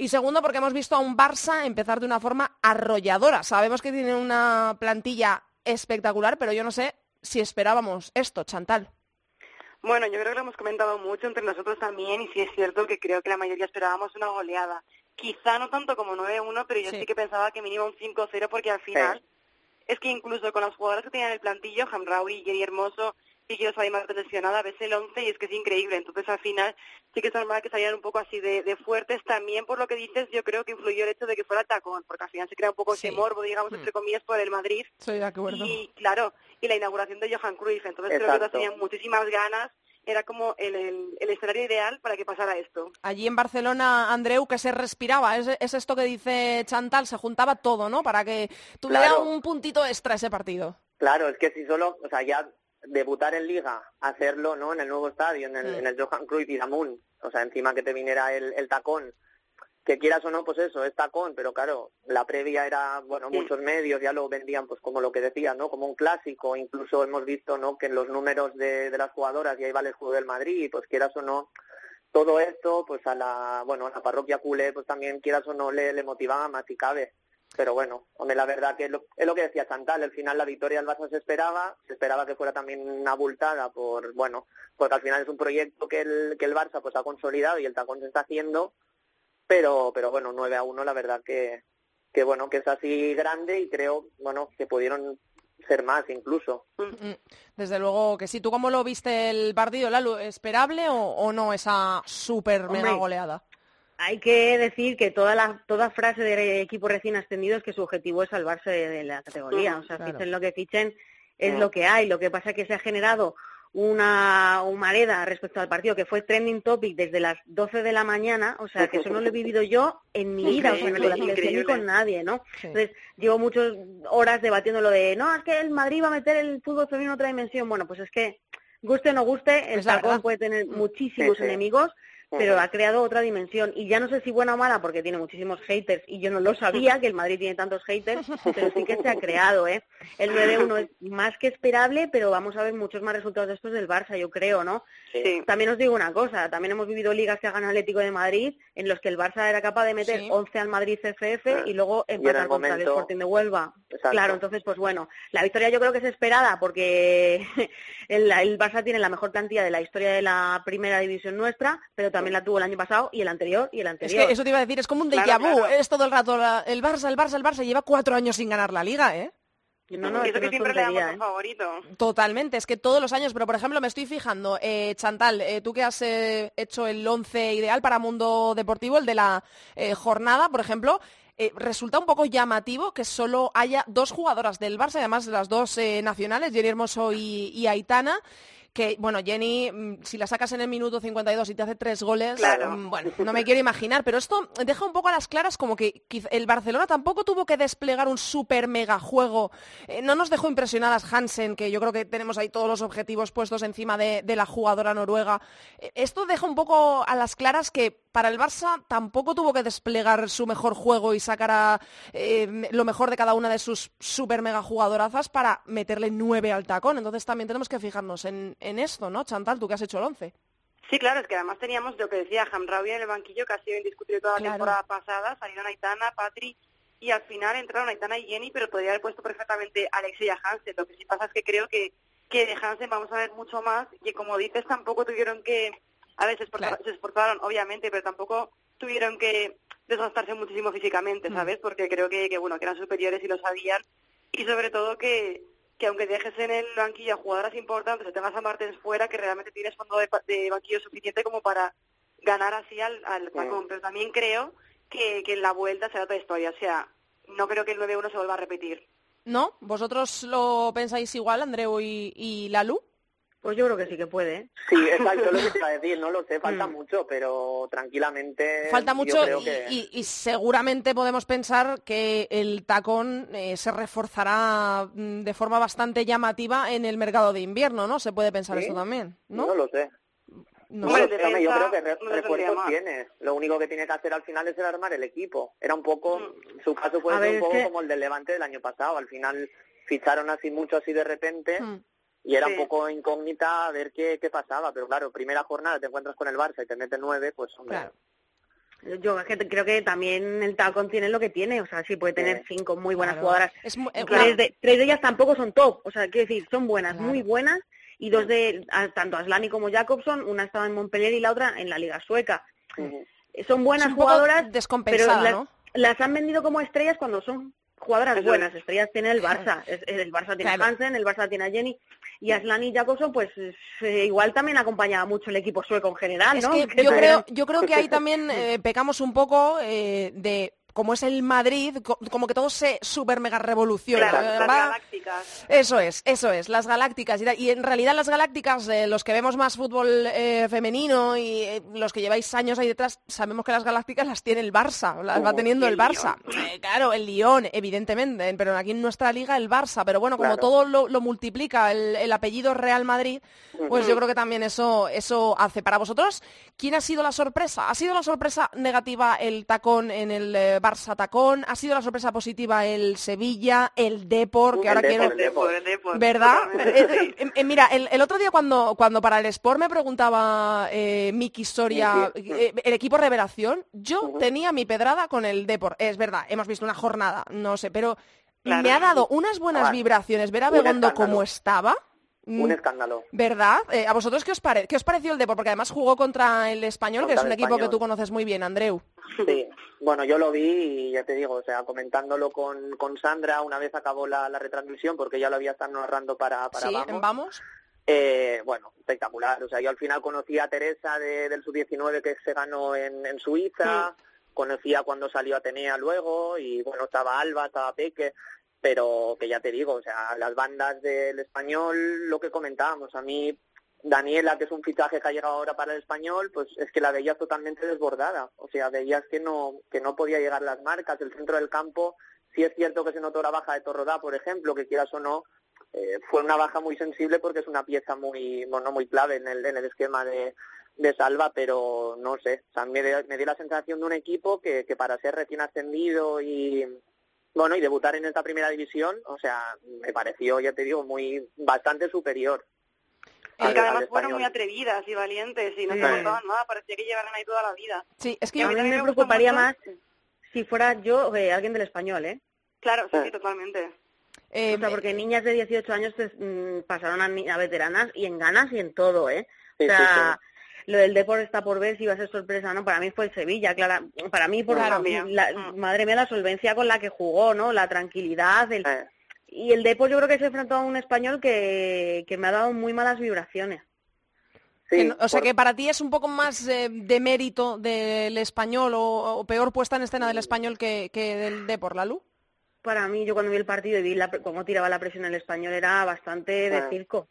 Y segundo, porque hemos visto a un Barça empezar de una forma arrolladora. Sabemos que tiene una plantilla espectacular, pero yo no sé si esperábamos esto, Chantal. Bueno, yo creo que lo hemos comentado mucho entre nosotros también y sí es cierto que creo que la mayoría esperábamos una goleada. Quizá no tanto como 9-1, pero yo sí. que pensaba que mínimo un 5-0 porque al final es que incluso con las jugadoras que tenían el plantillo, Hamraoui, Jenny Hermoso, y quiero salir más lesionada, ves el 11 y es que es increíble. Entonces al final sí que es normal que salieran un poco así de, fuertes. También por lo que dices, yo creo que influyó el hecho de que fuera tacón, porque al final se crea un poco ese morbo, digamos, entre mm. comillas, por el Madrid. Soy de acuerdo. Y claro, y la inauguración de Johan Cruyff. Entonces creo que tenían muchísimas ganas era como el, escenario ideal para que pasara esto. Allí en Barcelona, Andreu, que se respiraba, es, esto que dice Chantal, se juntaba todo, ¿no? Para que tuviera un puntito extra ese partido. Claro, es que si solo, o sea, ya debutar en Liga, hacerlo, ¿no? En el nuevo estadio, en el, en el Johan Cruyff y Damun, o sea, encima que te viniera el tacón, que quieras o no, pues eso, es tacón, pero claro, la previa era, bueno, muchos medios ya lo vendían pues como lo que decía, ¿no? Como un clásico, incluso hemos visto, ¿no? Que en los números de, de las jugadoras, y ahí el juego del Madrid, pues quieras o no, todo esto, pues a la, bueno, a la parroquia culé, pues también quieras o no le, le motivaba más si cabe. Pero bueno, hombre, la verdad que es lo, es lo que decía Chantal, al final la victoria del Barça se esperaba, se esperaba que fuera también una abultada por, bueno, porque al final es un proyecto que el, que el Barça pues ha consolidado y el tacón se está haciendo, pero, pero bueno, 9 a 1 la verdad que, que bueno, que es así grande y creo, bueno, que pudieron ser más incluso. Mm, desde luego que sí. ¿Tú cómo lo viste el partido, Lalu? ¿Esperable o, no esa súper mega goleada? Hay que decir que toda la toda frase de equipo recién ascendido es que su objetivo es salvarse de, la categoría. o sea, fichen lo que fichen, es lo que hay. Lo que pasa es que se ha generado una humareda respecto al partido que fue trending topic desde las 12 de la mañana, o sea, que eso no lo he vivido yo en mi vida, o sea, no lo ni con nadie, ¿no? Entonces, llevo muchas horas debatiendo lo de, no, es que el Madrid va a meter el fútbol femenino en otra dimensión. Bueno, pues es que, guste o no guste, el Tacón puede tener muchísimos enemigos, pero ha creado otra dimensión. Y ya no sé si buena o mala, porque tiene muchísimos haters, y yo no lo sabía, que el Madrid tiene tantos haters, pero sí que se ha creado, ¿eh? El 9-1 es más que esperable, pero vamos a ver muchos más resultados después del Barça, yo creo, ¿no? También os digo una cosa, también hemos vivido ligas que ha ganado Atlético de Madrid, en los que el Barça era capaz de meter 11 al Madrid CFF ah. y luego empatar contra el Sporting de Huelva. Claro, entonces, pues bueno, la victoria yo creo que es esperada, porque el, el Barça tiene la mejor plantilla de la historia de la primera división nuestra, pero también también la tuvo el año pasado y el anterior y el anterior. Es que eso te iba a decir, es como un déjà vu, es todo el rato el Barça, el Barça, el Barça, lleva cuatro años sin ganar la Liga, ¿eh? No, no, eso que siempre le damos ¿eh? favorito. Totalmente, es que todos los años, pero por ejemplo me estoy fijando, eh, Chantal, eh, tú que has eh, hecho el 11 ideal para Mundo Deportivo, el de la jornada, por ejemplo, resulta un poco llamativo que solo haya dos jugadoras del Barça, además las dos nacionales, Jenny Hermoso y, y Aitana que, bueno, Jenny, mm, si la sacas en el minuto 52 y te hace tres goles, mm, bueno, no me quiero imaginar, pero esto deja un poco a las claras como que el Barcelona tampoco tuvo que desplegar un super mega juego. Eh, no nos dejó impresionadas Hansen, que yo creo que tenemos ahí todos los objetivos puestos encima de, la jugadora noruega. Eh, esto deja un poco a las claras que para el Barça tampoco tuvo que desplegar su mejor juego y sacar a, eh, lo mejor de cada una de sus super mega jugadorazas para meterle nueve al tacón. Entonces también tenemos que fijarnos en, en esto, ¿no? Chantal, tú que has hecho el once. Sí, claro, es que además teníamos lo que decía Hamraoui en el banquillo, que ha sido indiscutible toda la temporada pasada, salieron Aitana, Patri, y al final entraron Aitana y Jenny, pero podría haber puesto perfectamente Alexia y a Hansen. Lo que sí pasa es que creo que, que de Hansen vamos a ver mucho más, y como dices, tampoco tuvieron que, a veces se esforzaron, obviamente, pero tampoco tuvieron que desgastarse muchísimo físicamente, mm. ¿sabes? Porque creo que, que, bueno, que eran superiores y lo sabían, y sobre todo que, que aunque dejes en el banquillo a jugadoras importantes o tengas a Martens fuera, que realmente tienes fondo de, banquillo suficiente como para ganar así al, al Pero también creo que, que en la vuelta será otra historia. O sea, no creo que el 9-1 se vuelva a repetir. ¿No? ¿Vosotros lo pensáis igual, Andreu y, y Lalu? Pues yo creo que sí que puede. ¿eh? Sí, exacto, lo que te iba a decir, no lo sé, falta mm. mucho, pero tranquilamente. Falta mucho y, seguramente podemos pensar que el tacón eh, se reforzará mm, de forma bastante llamativa en el mercado de invierno, ¿no? Se puede pensar eso también, ¿no? No lo sé. No, yo creo que refuerzos tiene. Lo único que tiene que hacer al final es el armar el equipo. Era un poco, mm. su caso puede ser un poco como el del Levante del año pasado. Al final ficharon así mucho así de repente y era un poco incógnita a ver qué, qué pasaba, pero claro, primera jornada te encuentras con el Barça y te mete nueve, pues hombre. Claro. Yo creo que también el Tacón tiene lo que tiene, o sea, sí puede tener cinco muy buenas jugadoras. Eh, tres, de, tres, de, ellas tampoco son top, o sea, quiero decir, son buenas, muy buenas, y dos de, tanto Aslani como Jacobson, una estaba en Montpellier y la otra en la Liga Sueca. Son buenas jugadoras, pero las, las han vendido como estrellas cuando son jugadoras buenas, estrellas tiene el Barça, el Barça tiene a Hansen, el Barça tiene a Jenny, y Aslani Jacobson pues eh, igual también acompañaba mucho el equipo sueco en general, ¿no? yo, creo, yo creo que ahí también eh, pecamos un poco eh, de como es el Madrid, como que todo se super mega revoluciona. las galácticas. Eso es, eso es, las galácticas. Y en realidad las galácticas, eh, los que vemos más fútbol eh, femenino y eh, los que lleváis años ahí detrás, sabemos que las galácticas las tiene el Barça, las va teniendo el, Barça. claro, el Lyon, evidentemente, pero aquí en nuestra liga el Barça. Pero bueno, como todo lo, multiplica el, apellido Real Madrid, pues yo creo que también eso, eso hace. Para vosotros, ¿quién ha sido la sorpresa? ¿Ha sido la sorpresa negativa el tacón en el Barça tacón, ha sido la sorpresa positiva el Sevilla, el Depor, que ahora quiero... ¿Verdad? Eh, eh, eh, mira, el, otro día cuando, cuando para el Sport me preguntaba eh, Miki Soria, el equipo revelación, yo tenía mi pedrada con el Depor. Es verdad, hemos visto una jornada, no sé, pero me ha dado unas buenas vibraciones ver a Begondo como estaba. Un mm. escándalo. ¿Verdad? ¿A vosotros qué os, qué os pareció el Depor? Porque además jugó contra el Español, que es un equipo que tú conoces muy bien, Andreu. Sí, bueno, yo lo vi y ya te digo, o sea, comentándolo con, con Sandra una vez acabó la, retransmisión, porque ya lo había estado narrando para, para ¿Sí? Vamos. ¿Vamos? Eh, bueno, espectacular. O sea, yo al final conocí a Teresa del sub-19 que se ganó en, en Suiza, conocía cuando salió Atenea luego, y bueno, estaba Alba, estaba Peque, pero que ya te digo, o sea, las bandas del español, lo que comentábamos, a mí Daniela, que es un fichaje que ha llegado ahora para el español, pues es que la veías totalmente desbordada. O sea, veías que no, que no podía llegar las marcas. El centro del campo, sí es cierto que se notó la baja de Torrodá, por ejemplo, que quieras o no, eh, fue una baja muy sensible porque es una pieza muy, bueno, muy clave en el, en el esquema de, de Salva, pero no sé, o sea, me, me dio la sensación de un equipo que, que para ser recién ascendido y, bueno, y debutar en esta primera división, o sea, me pareció, ya te digo, muy bastante superior. Es que además fueron muy atrevidas y valientes y no se importaban nada, parecía que llegaran ahí toda la vida. Sí, es que a mí, también me, preocuparía más si fuera yo o alguien del español, ¿eh? Claro, sí, sí, totalmente. Eh, o sea, porque niñas de 18 años pues, mm, pasaron a, veteranas y en ganas y en todo, ¿eh? o sea, lo del deporte está por ver si va a ser sorpresa no. Para mí fue el Sevilla, claro. Para mí, por la, mm. madre mía, la solvencia con la que jugó, ¿no? La tranquilidad, el y el Depor yo creo que se enfrentó a un español que, que me ha dado muy malas vibraciones. o sea que para ti es un poco más eh, de mérito del español o, peor puesta en escena del español que, que del Depor, la luz. Para mí, yo cuando vi el partido y vi cómo tiraba la presión el español era bastante de ah. circo.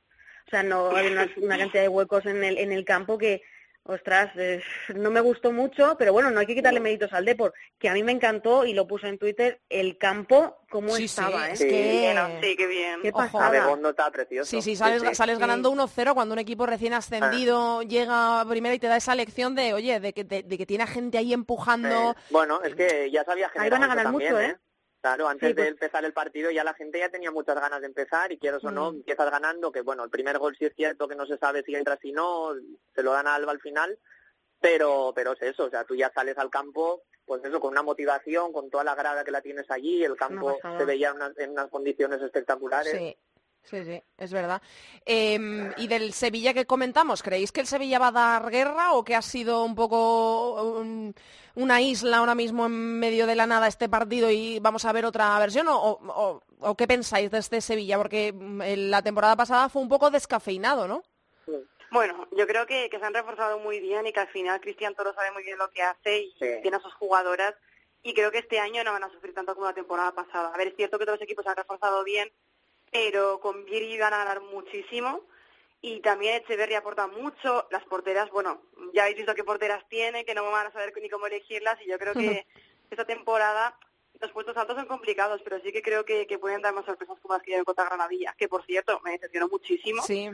O sea, no había una, una, cantidad de huecos en el, en el campo que, ostras, no me gustó mucho, pero bueno, no hay que quitarle méritos al Depor, que a mí me encantó y lo puse en Twitter, el campo como estaba, ¿eh? Sí, que... qué bien. ¿Qué pasaba? está precioso. Sí, sí, sales, sales ganando 1-0 cuando un equipo recién ascendido ah. llega primero y te da esa lección de, oye, de que, de, que tiene gente ahí empujando. Bueno, es que ya sabía Ahí van a ganar mucho, ¿eh? ¿eh? Claro, antes de pues empezar el partido ya la gente ya tenía muchas ganas de empezar y quieres o no, mm. empiezas ganando, que bueno, el primer gol sí es cierto que no se sabe si entra, si no, se lo dan a Alba al final, pero, pero es eso, o sea, tú ya sales al campo, pues eso, con una motivación, con toda la grada que la tienes allí, el campo se veía en unas condiciones espectaculares. Sí. Sí, sí, es verdad. Em, y del Sevilla que comentamos, ¿creéis que el Sevilla va a dar guerra o que ha sido un poco una isla ahora mismo en medio de la nada este partido y vamos a ver otra versión? ¿O, o qué pensáis de este Sevilla? Porque mm, la temporada pasada fue un poco descafeinado, ¿no? Bueno, yo creo que, se han reforzado muy bien y que al final Cristian Toro sabe muy bien lo que hace y tiene a sus jugadoras y creo que este año no van a sufrir tanto como la temporada pasada. A ver, es cierto que todos los equipos se han reforzado bien, pero con Viri van a ganar muchísimo y también Echeverry aporta mucho. Las porteras, bueno, ya habéis visto qué porteras tiene, que no van a saber ni cómo elegirlas y yo creo que esta temporada los puestos altos son complicados, pero sí que creo que, pueden dar más sorpresas como las que hay contra Granadilla, que por cierto me decepcionó muchísimo. Sí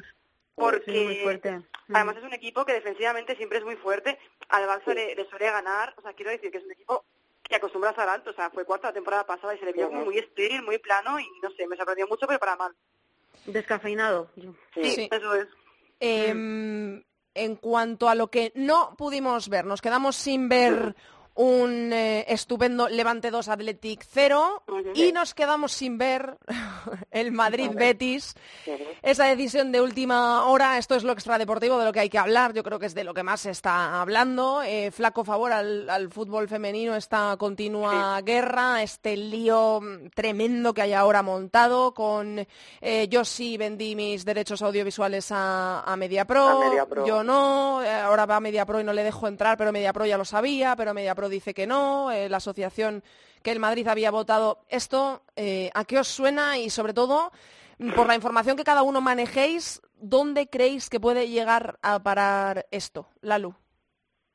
porque además es un equipo que defensivamente siempre es muy fuerte, al Barça le, suele ganar, o sea, quiero decir que es un equipo que acostumbra a estar alto, o sea, fue cuarta la temporada pasada y se le vio como muy estéril, muy plano y no sé, me sorprendió mucho, pero para mal. Descafeinado. Sí, eso es. Em, en cuanto a lo que no pudimos ver, nos quedamos sin ver un eh, estupendo Levante 2 Athletic 0 y nos quedamos sin ver el Madrid Betis. Esa decisión de última hora, esto es lo extradeportivo de lo que hay que hablar, yo creo que es de lo que más se está hablando. Eh, flaco favor al, fútbol femenino esta continua guerra, este lío tremendo que hay ahora montado con eh, yo sí vendí mis derechos audiovisuales a, a, MediaPro, yo no, ahora va a MediaPro y no le dejo entrar, pero MediaPro ya lo sabía, pero MediaPro dice que no, eh, la asociación que el Madrid había votado. ¿Esto eh, a qué os suena y sobre todo, por la información que cada uno manejéis, dónde creéis que puede llegar a parar esto, Lalu?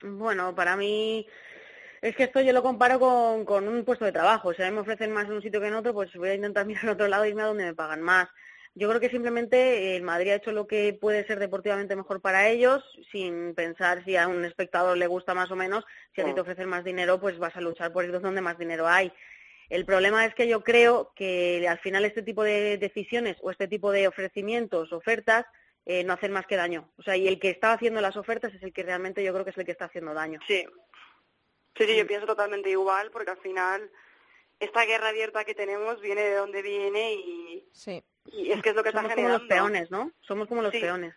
Bueno, para mí es que esto yo lo comparo con, con un puesto de trabajo. Si a me ofrecen más en un sitio que en otro, pues voy a intentar mirar en otro lado y irme a donde me pagan más. Yo creo que simplemente el Madrid ha hecho lo que puede ser deportivamente mejor para ellos, sin pensar si a un espectador le gusta más o menos. Si a ti te ofrecen más dinero, pues vas a luchar por ir donde más dinero hay. El problema es que yo creo que al final este tipo de decisiones o este tipo de ofrecimientos, ofertas, eh, no hacen más que daño. O sea, y el que está haciendo las ofertas es el que realmente yo creo que es el que está haciendo daño. Sí. Sí, sí, yo mm. pienso totalmente igual, porque al final esta guerra abierta que tenemos viene de donde viene y, sí. Y es que es lo que Somos está como los peones, ¿no? Somos como los peones.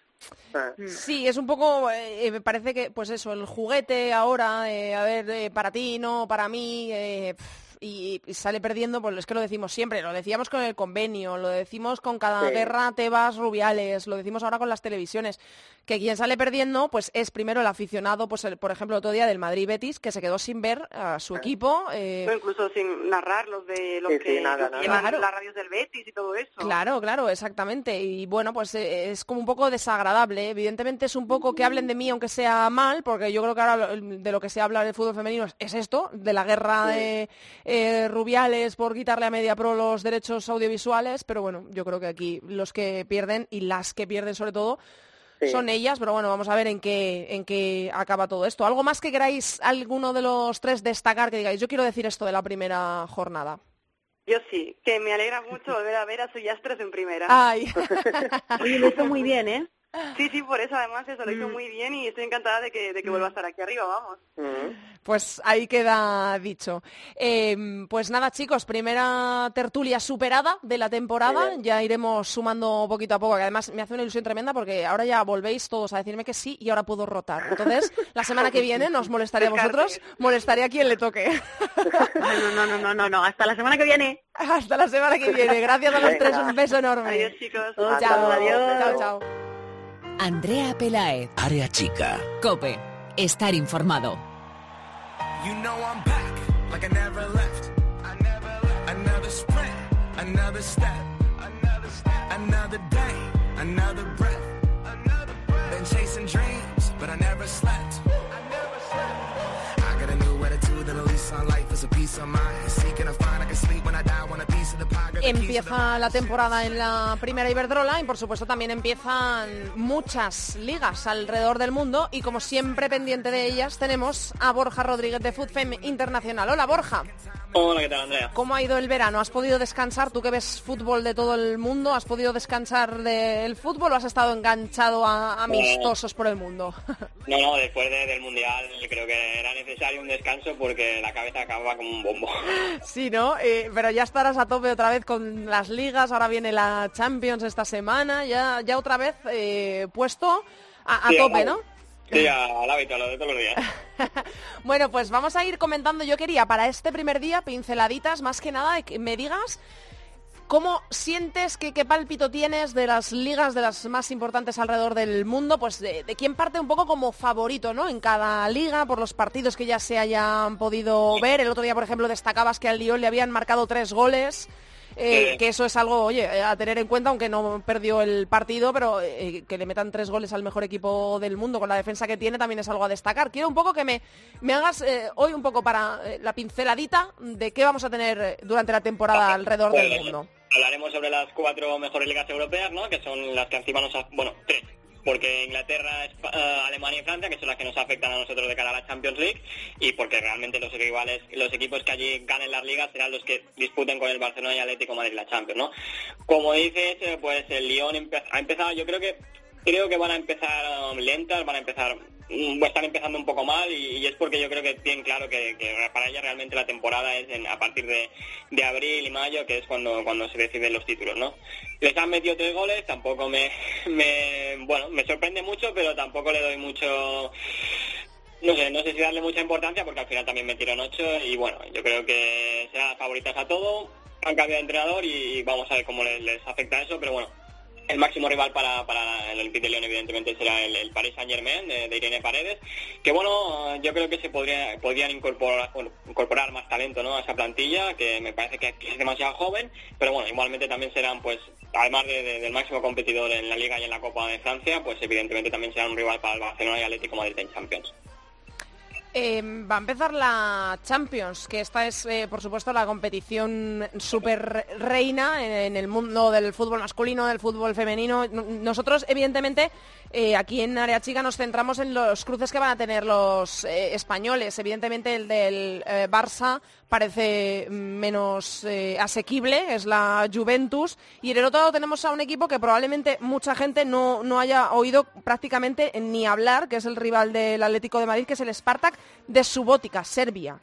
Mm. Sí, es un poco, eh, me parece que, pues eso, el juguete ahora, eh, a ver, eh, para ti, no, para mí, eh, y, sale perdiendo, pues es que lo decimos siempre, lo decíamos con el convenio, lo decimos con cada guerra Tebas Rubiales, lo decimos ahora con las televisiones, que quien sale perdiendo pues es primero el aficionado, pues por ejemplo el otro día del Madrid Betis, que se quedó sin ver a su equipo. Eh... incluso sin narrar los de los que llevan las radios del Betis y todo eso. Claro, claro, exactamente. Y bueno, pues eh, es como un poco desagradable. Evidentemente es un poco que hablen de mí aunque sea mal, porque yo creo que ahora de lo que se habla del fútbol femenino es esto, de la guerra de eh, Rubiales por quitarle a Media Pro los derechos audiovisuales, pero bueno, yo creo que aquí los que pierden y las que pierden sobre todo son ellas, pero bueno, vamos a ver en qué, en qué acaba todo esto. ¿Algo más que queráis alguno de los tres destacar que digáis? Yo quiero decir esto de la primera jornada. Yo sí, que me alegra mucho volver a ver a Suyastres en primera. Ay. Oye, lo hizo muy bien, ¿eh? Sí, sí, por eso además eso lo hizo mm. muy bien y estoy encantada de que, de que vuelva a estar aquí arriba, vamos. Mm. Pues ahí queda dicho. Em, pues nada, chicos, primera tertulia superada de la temporada. Ya iremos sumando poquito a poco, que además me hace una ilusión tremenda porque ahora ya volvéis todos a decirme que sí y ahora puedo rotar. Entonces, la semana que viene nos molestaría a vosotros, molestaría a quien le toque. No, no, no, no, no, no, hasta la semana que viene. Hasta la semana que viene. Gracias a los tres, un beso enorme. Adiós, chicos. Chao, adiós. Chao, chao. Andrea Pelaez. Área chica. Cope. Estar informado. You know I'm back, like I never left. I never left. Another sprint, another step, another step, another day, another breath, another breath. Been chasing dreams, but I never slept. I never slept. I got a new attitude and a lease on life is a piece of mind. Empieza la temporada en la primera Iberdrola y por supuesto también empiezan muchas ligas alrededor del mundo y como siempre pendiente de ellas tenemos a Borja Rodríguez de FootFem Internacional. Hola Borja. Hola, ¿qué tal Andrea? ¿Cómo ha ido el verano? ¿Has podido descansar? Tú que ves fútbol de todo el mundo, ¿has podido descansar del fútbol o has estado enganchado a amistosos por el mundo? No, no, después del Mundial creo que era necesario un descanso porque la cabeza acababa como un bombo. Sí, ¿no? Eh, pero ya estarás a tope otra vez con con las ligas, ahora viene la Champions esta semana, ya, ya otra vez eh, puesto a, tope, ¿no? Sí, al hábito, lo de todos los días. bueno, pues vamos a ir comentando. Yo quería para este primer día pinceladitas, más que nada, que me digas ¿Cómo sientes que qué pálpito tienes de las ligas de las más importantes alrededor del mundo? Pues de, de, quién parte un poco como favorito, ¿no? En cada liga, por los partidos que ya se hayan podido ver. El otro día, por ejemplo, destacabas que al Lyon le habían marcado tres goles. Eh, que eso es algo, oye, a tener en cuenta, aunque no perdió el partido, pero eh, que le metan tres goles al mejor equipo del mundo con la defensa que tiene también es algo a destacar. Quiero un poco que me, me hagas eh, hoy un poco para la pinceladita de qué vamos a tener durante la temporada alrededor del pues, mundo. Hablaremos sobre las cuatro mejores ligas europeas, ¿no? Que son las que encima nos... Ha... Bueno, tres porque Inglaterra, eh, Alemania y Francia, que son las que nos afectan a nosotros de cara a la Champions League, y porque realmente los rivales, los equipos que allí ganen las ligas serán los que disputen con el Barcelona y Atlético Madrid la Champions, ¿no? Como dices, eh, pues el Lyon ha empezado, yo creo que creo que van a empezar um, lentas, van a empezar Mm, están empezando un poco mal y, es porque yo creo que tienen claro que, para ella realmente la temporada es a partir de, abril y mayo, que es cuando, cuando se deciden los títulos, ¿no? Les han metido tres goles, tampoco me, me, bueno, me sorprende mucho, pero tampoco le doy mucho, no sé, no sé si darle mucha importancia porque al final también metieron ocho y bueno, yo creo que serán favoritas a todo, han cambiado de entrenador y vamos a ver cómo les afecta eso, pero bueno, el máximo rival para, el Olympique de Lyon evidentemente será el, Paris Saint Germain de, Irene Paredes que bueno yo creo que se podría podrían incorporar más talento ¿no? a esa plantilla que me parece que, es demasiado joven pero bueno igualmente también serán pues además del máximo competidor en la Liga y en la Copa de Francia pues evidentemente también serán un rival para el Barcelona y Atlético Madrid en Champions Em, va a empezar la Champions, que esta es, eh, por supuesto, la competición super reina en, el mundo del fútbol masculino, del fútbol femenino. Nosotros, evidentemente, eh, aquí en Área Chica nos centramos en los cruces que van a tener los eh, españoles. Evidentemente, el del Barça parece menos asequible, es la Juventus. Y en el otro lado tenemos a un equipo que probablemente mucha gente no, no haya oído prácticamente ni hablar, que es el rival del Atlético de Madrid, que es el Spartak de Subótica, Serbia.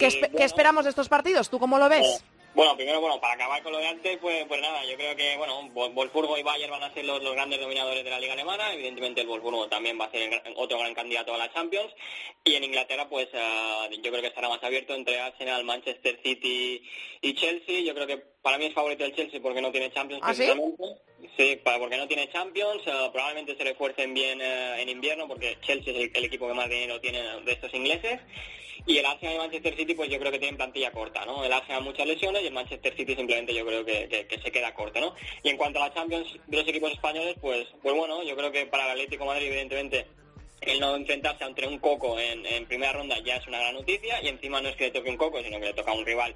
¿Qué, esperamos de estos partidos? ¿Tú cómo lo ves? Bueno, primero, bueno, para acabar con lo de antes, pues, pues nada, yo creo que, bueno, Wolfsburgo y Bayern van a ser los, grandes dominadores de la Liga Alemana, evidentemente el Wolfsburgo también va a ser otro gran candidato a la Champions, y en Inglaterra, pues ah, yo creo que estará más abierto entre Arsenal, Manchester City y Chelsea, yo creo que para mí es favorito el Chelsea porque no tiene Champions ¿Ah, precisamente. Sí? porque no tiene Champions, ah, probablemente se refuercen bien en invierno porque Chelsea es el, equipo que más dinero tiene de estos ingleses. Y el Arsenal y Manchester City, pues yo creo que tienen plantilla corta, ¿no? El Arsenal muchas lesiones y el Manchester City simplemente yo creo que, se queda corto, ¿no? Y en cuanto a la Champions de los equipos españoles, pues, pues bueno, yo creo que para el Atlético Madrid, evidentemente, el no enfrentarse ante un coco en, primera ronda ya es una gran noticia y encima no es que le toque un coco, sino que le toca a un rival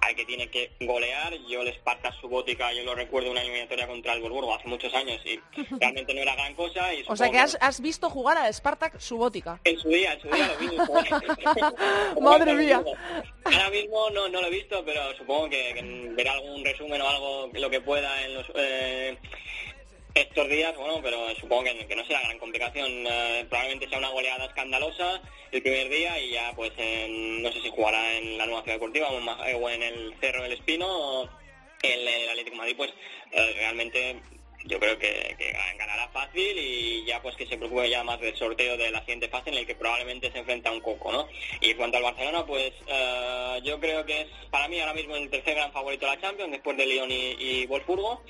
al que tiene que golear. Yo el Spartak Subótica, yo lo recuerdo una eliminatoria contra el Burburgo hace muchos años y realmente no era gran cosa. Y o sea que has, visto jugar al Spartak Subótica. En su día, en su día lo vi. Madre mía. Ahora mismo no, no lo he visto, pero supongo que, verá algún resumen o algo, lo que pueda en los... Eh, estos días, bueno, pero supongo que, no será gran complicación. Eh, probablemente sea una goleada escandalosa el primer día y ya, pues, no sé si jugará en la nueva ciudad deportiva o en el Cerro del Espino. O el, el Atlético Madrid, pues, eh, realmente yo creo que, ganará fácil y ya pues que se preocupe ya más del sorteo de la siguiente fase en el que probablemente se enfrenta a un Coco, ¿no? Y en cuanto al Barcelona, pues eh, yo creo que es para mí ahora mismo el tercer gran favorito de la Champions después de Lyon y, y Wolfsburgo.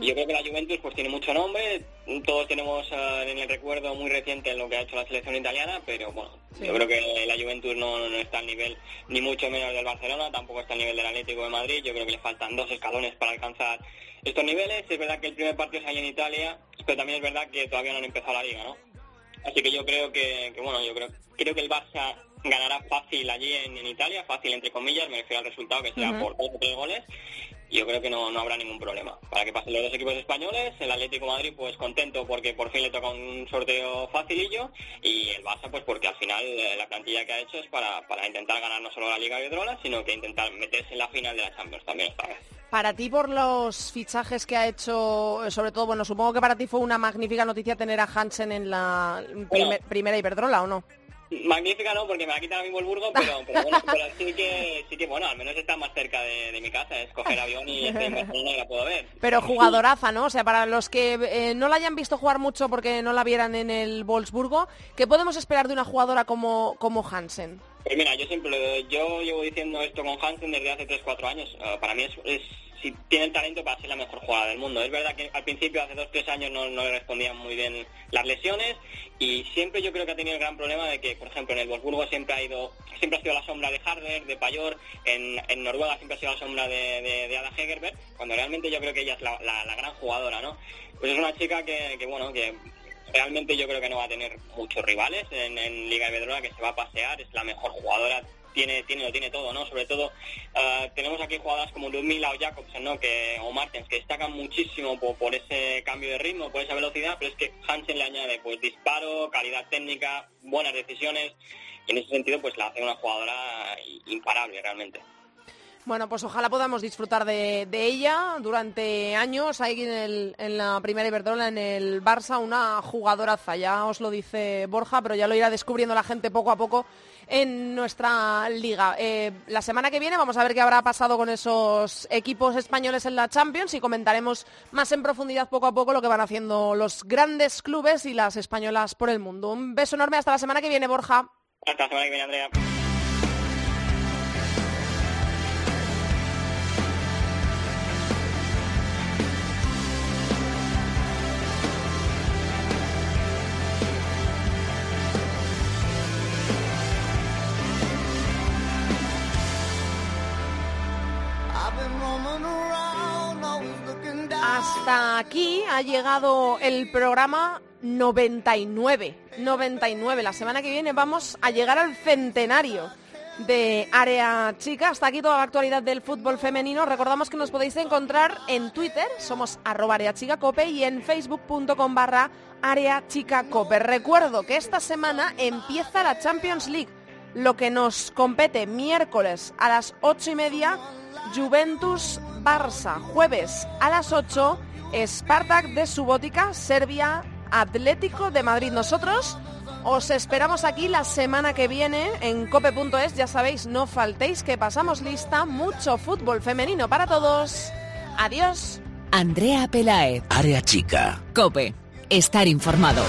Y yo creo que la Juventus pues tiene mucho nombre, todos tenemos eh, en el recuerdo muy reciente lo que ha hecho la selección italiana, pero bueno, yo creo que la Juventus no, no, está al nivel ni mucho menos del Barcelona, tampoco está al nivel del Atlético de Madrid, yo creo que le faltan dos escalones para alcanzar estos niveles. Es verdad que el primer partido es ahí en Italia, pero también es verdad que todavía no han empezado la liga, ¿no? Así que yo creo que, bueno, yo creo, creo que el Barça ganará fácil allí en, Italia, fácil entre comillas, me refiero al resultado que sea por dos o tres goles. Yo creo que no, no habrá ningún problema. Para que pasen los dos equipos españoles, el Atlético Madrid pues contento porque por fin le toca un sorteo facilillo y el Barça pues porque al final eh, la plantilla que ha hecho es para, para intentar ganar no solo la Liga de Iberdrola, sino que intentar meterse en la final de la Champions también esta vez. Para ti, por los fichajes que ha hecho, sobre todo, bueno, supongo que para ti fue una magnífica noticia tener a Hansen en la primera Iberdrola, ¿o no? Magnífica no, porque me la quitan a mismo el Burgo, pero, bueno, pero sí que, sí que, bueno, al menos está más cerca de, mi casa, es coger avión y estoy en Barcelona y la puedo ver. Pero jugadoraza, ¿no? O sea, para los que eh, no la hayan visto jugar mucho porque no la vieran en el Wolfsburgo, ¿qué podemos esperar de una jugadora como, como Hansen? Pues mira, yo siempre, yo llevo diciendo esto con Hansen desde hace 3-4 años. Uh, para mí es, si tiene el talento para ser la mejor jugada del mundo. Es verdad que al principio, hace 2-3 años, no, le respondían muy bien las lesiones y siempre yo creo que ha tenido el gran problema de que, por ejemplo, en el Wolfsburgo siempre ha ido, siempre ha sido la sombra de Harder, de Payor, en, Noruega siempre ha sido la sombra de, Ada Hegerberg, cuando realmente yo creo que ella es la, la, gran jugadora, ¿no? Pues es una chica que, que bueno, que realmente yo creo que no va a tener muchos rivales en, Liga Iberdrola, que se va a pasear, es la mejor jugadora, tiene, tiene, lo tiene todo, ¿no? Sobre todo ah, tenemos aquí jugadoras como Ludmila o Jacobsen, ¿no? Que, o Martens, que destacan muchísimo por, ese cambio de ritmo, por esa velocidad, pero es que Hansen le añade pues disparo, calidad técnica, buenas decisiones, y en ese sentido pues la hace una jugadora imparable realmente. Bueno, pues ojalá podamos disfrutar de, ella durante años. Ahí en, en, la primera Iberdrola, en el Barça, una jugadoraza. Ya os lo dice Borja, pero ya lo irá descubriendo la gente poco a poco en nuestra liga. Eh, la semana que viene vamos a ver qué habrá pasado con esos equipos españoles en la Champions y comentaremos más en profundidad poco a poco lo que van haciendo los grandes clubes y las españolas por el mundo. Un beso enorme. Hasta la semana que viene, Borja. Hasta la semana que viene, Andrea. Hasta aquí ha llegado el programa 99. 99. La semana que viene vamos a llegar al centenario de Área Chica. Hasta aquí toda la actualidad del fútbol femenino. Recordamos que nos podéis encontrar en Twitter, somos arroba Área Chica Cope, y en facebook.com barra Área Chica Cope. Recuerdo que esta semana empieza la Champions League, lo que nos compete miércoles a las ocho y media Juventus Barça, jueves a las 8, Spartak de Subótica, Serbia, Atlético de Madrid. Nosotros os esperamos aquí la semana que viene en cope.es. Ya sabéis, no faltéis que pasamos lista. Mucho fútbol femenino para todos. Adiós. Andrea Pelaez. Área chica. Cope. Estar informado.